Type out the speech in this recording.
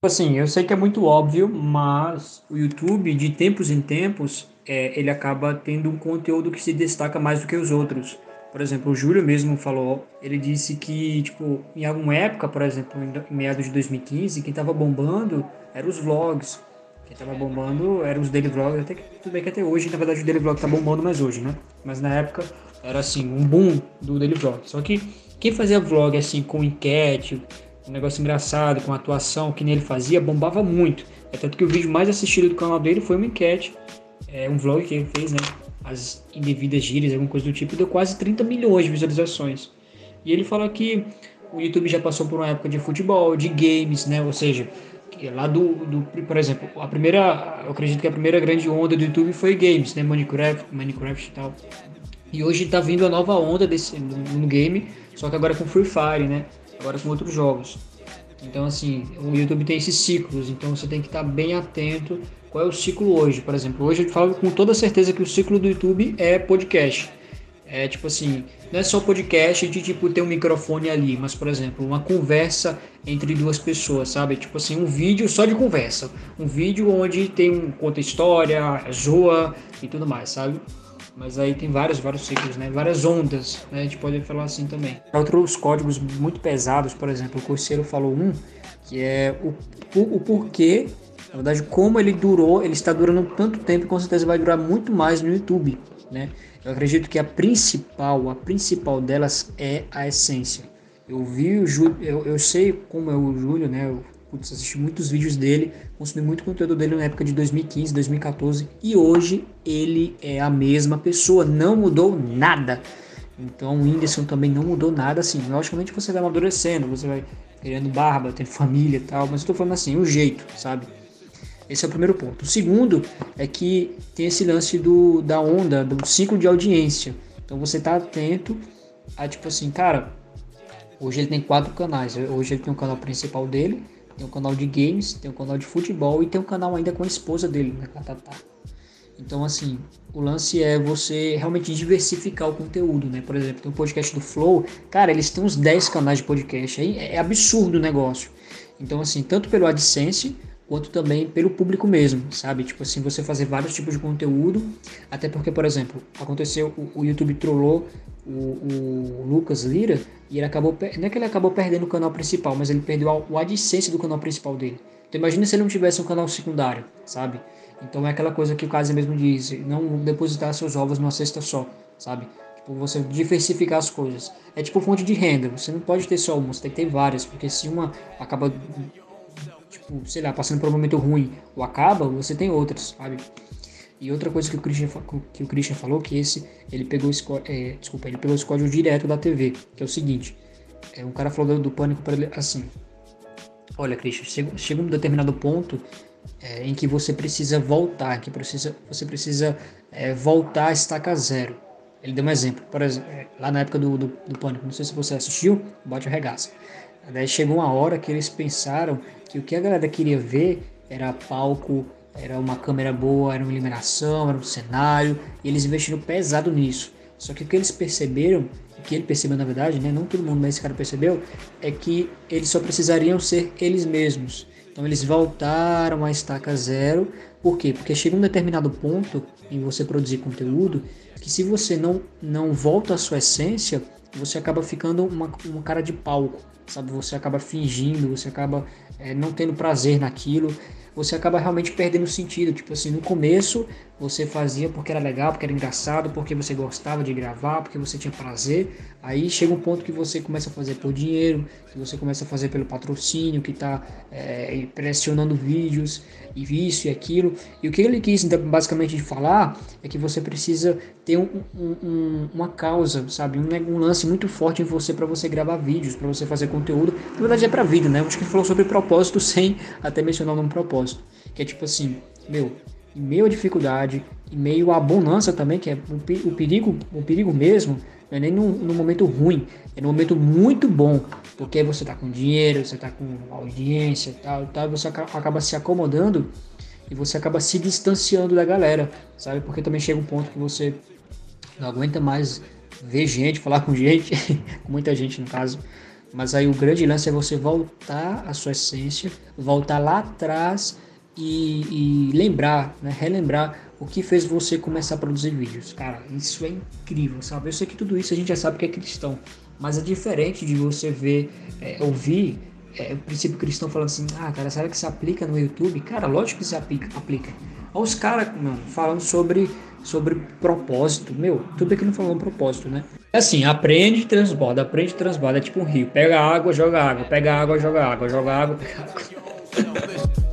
Assim, eu sei que é muito óbvio, mas o YouTube, de tempos em tempos, é, ele acaba tendo um conteúdo que se destaca mais do que os outros. Por exemplo, o Júlio mesmo falou, ele disse que, tipo, em alguma época, por exemplo, em meados de 2015, quem tava bombando eram os vlogs. Quem tava bombando eram os daily vlogs, até que tudo bem que até hoje, na verdade, o daily vlog tá bombando mais hoje, né? Mas na época era assim, um boom do daily vlog. Só que quem fazia vlog assim com enquete, um negócio engraçado, com atuação que nele fazia, bombava muito. É tanto que o vídeo mais assistido do canal dele foi uma enquete, é, um vlog que ele fez, né? As indevidas gírias, alguma coisa do tipo, deu quase 30 milhões de visualizações. E ele fala que o YouTube já passou por uma época de futebol, de games, né? Ou seja, lá do, do, por exemplo, a primeira, eu acredito que a primeira grande onda do YouTube foi games, né? Minecraft, Minecraft e tal. E hoje tá vindo a nova onda desse no, no game, só que agora com Free Fire, né? Agora com outros jogos. Então, assim, o YouTube tem esses ciclos, então você tem que estar bem atento qual é o ciclo hoje. Por exemplo, hoje eu falo com toda certeza que o ciclo do YouTube é podcast. É tipo assim, não é só podcast de tipo ter um microfone ali, mas por exemplo, uma conversa entre duas pessoas, sabe? Tipo assim, um vídeo só de conversa. Um vídeo onde tem um conta história, zoa e tudo mais, sabe? Mas aí tem vários, vários ciclos, né? Várias ondas, né? A gente pode falar assim também. Outros códigos muito pesados, por exemplo, o Corseiro falou um, que é o, o, o porquê, na verdade, como ele durou, ele está durando tanto tempo e com certeza vai durar muito mais no YouTube, né? Eu acredito que a principal, a principal delas é a essência. Eu vi o Júlio, eu, eu sei como é o Júlio, né? Eu putz, assisti muitos vídeos dele, consumi muito conteúdo dele na época de 2015, 2014 e hoje ele é a mesma pessoa, não mudou nada. Então o Whindersson também não mudou nada assim. Logicamente você vai amadurecendo, você vai criando barba, tendo família e tal, mas eu tô falando assim, o jeito, sabe? Esse é o primeiro ponto. O segundo é que tem esse lance do, da onda, do ciclo de audiência. Então você tá atento a tipo assim, cara, hoje ele tem quatro canais. Hoje ele tem um canal principal dele, tem um canal de games, tem um canal de futebol e tem um canal ainda com a esposa dele, né, com a Tatá. Então, assim, o lance é você realmente diversificar o conteúdo, né? Por exemplo, tem um podcast do Flow, cara, eles têm uns 10 canais de podcast, aí é absurdo o negócio. Então, assim, tanto pelo AdSense, quanto também pelo público mesmo, sabe? Tipo assim, você fazer vários tipos de conteúdo, até porque, por exemplo, aconteceu, o, o YouTube trollou o, o, Lucas Lira e ele acabou, não é que ele acabou perdendo o canal principal, mas ele perdeu o AdSense do canal principal dele. Então imagina se ele não tivesse um canal secundário, sabe? Então é aquela coisa que o Casa mesmo diz, não depositar seus ovos numa cesta só, sabe? Tipo, você diversificar as coisas. É tipo fonte de renda, você não pode ter só uma, você tem que ter várias, porque se uma acaba tipo, sei lá, passando por um momento ruim ou acaba, você tem outras, sabe? E outra coisa que o Christian, que o Christian falou, que esse, ele pegou esse, é, desculpa, ele pegou esse código direto da TV, que é o seguinte, é, um cara falou do, do pânico para ele assim, olha Christian, chega, chega um determinado ponto é, em que você precisa voltar, que precisa, você precisa é, voltar a estaca zero. Ele deu um exemplo, por exemplo, é, lá na época do, do, do Pânico, não sei se você assistiu, bate o regaça. Daí chegou uma hora que eles pensaram que o que a galera queria ver era palco, era uma câmera boa, era uma iluminação, era um cenário, e eles investiram pesado nisso. Só que o que eles perceberam, o que ele percebeu na verdade, né, não todo mundo, mas esse cara percebeu, é que eles só precisariam ser eles mesmos. Então eles voltaram à estaca zero. Por quê? Porque chega um determinado ponto em você produzir conteúdo que se você não, não volta à sua essência, você acaba ficando uma, uma cara de palco sabe? Você acaba fingindo, você acaba é, não tendo prazer naquilo, você acaba realmente perdendo sentido. Tipo assim, no começo você fazia porque era legal, porque era engraçado, porque você gostava de gravar, porque você tinha prazer. Aí chega um ponto que você começa a fazer por dinheiro, que você começa a fazer pelo patrocínio, que está é, pressionando vídeos, e isso e aquilo. E o que ele quis então, basicamente falar é que você precisa ter um, um, uma causa, sabe? Um, um, lance muito forte em você para você gravar vídeos, para você fazer conteúdo. Na verdade é para vida, né? Acho que ele falou sobre propósito sem até mencionar o nome Que é tipo assim, meu, em meio à dificuldade, em meio à bonança também, que é o, perigo, o perigo mesmo, não é nem no, no, momento ruim, é no momento muito bom, porque você tá com dinheiro, você tá com audiência e tal, tal, você acaba se acomodando e você acaba se distanciando da galera, sabe? Porque também chega um ponto que você não aguenta mais ver gente, falar com gente, com muita gente no caso, Mas aí o grande lance é você voltar à sua essência, voltar lá atrás e, e lembrar, né? relembrar o que fez você começar a produzir vídeos. Cara, isso é incrível, sabe? Eu sei que tudo isso a gente já sabe que é cristão, mas é diferente de você ver, é, ouvir é, o princípio cristão falando assim: ah, cara, será que se aplica no YouTube? Cara, lógico que se aplica. aplica. Olha os caras falando sobre, sobre propósito. Meu, tudo aqui não falou um propósito, né? É assim, aprende e transborda, aprende e transborda. É tipo um rio. Pega água, joga água, pega água, joga água, joga água, pega água.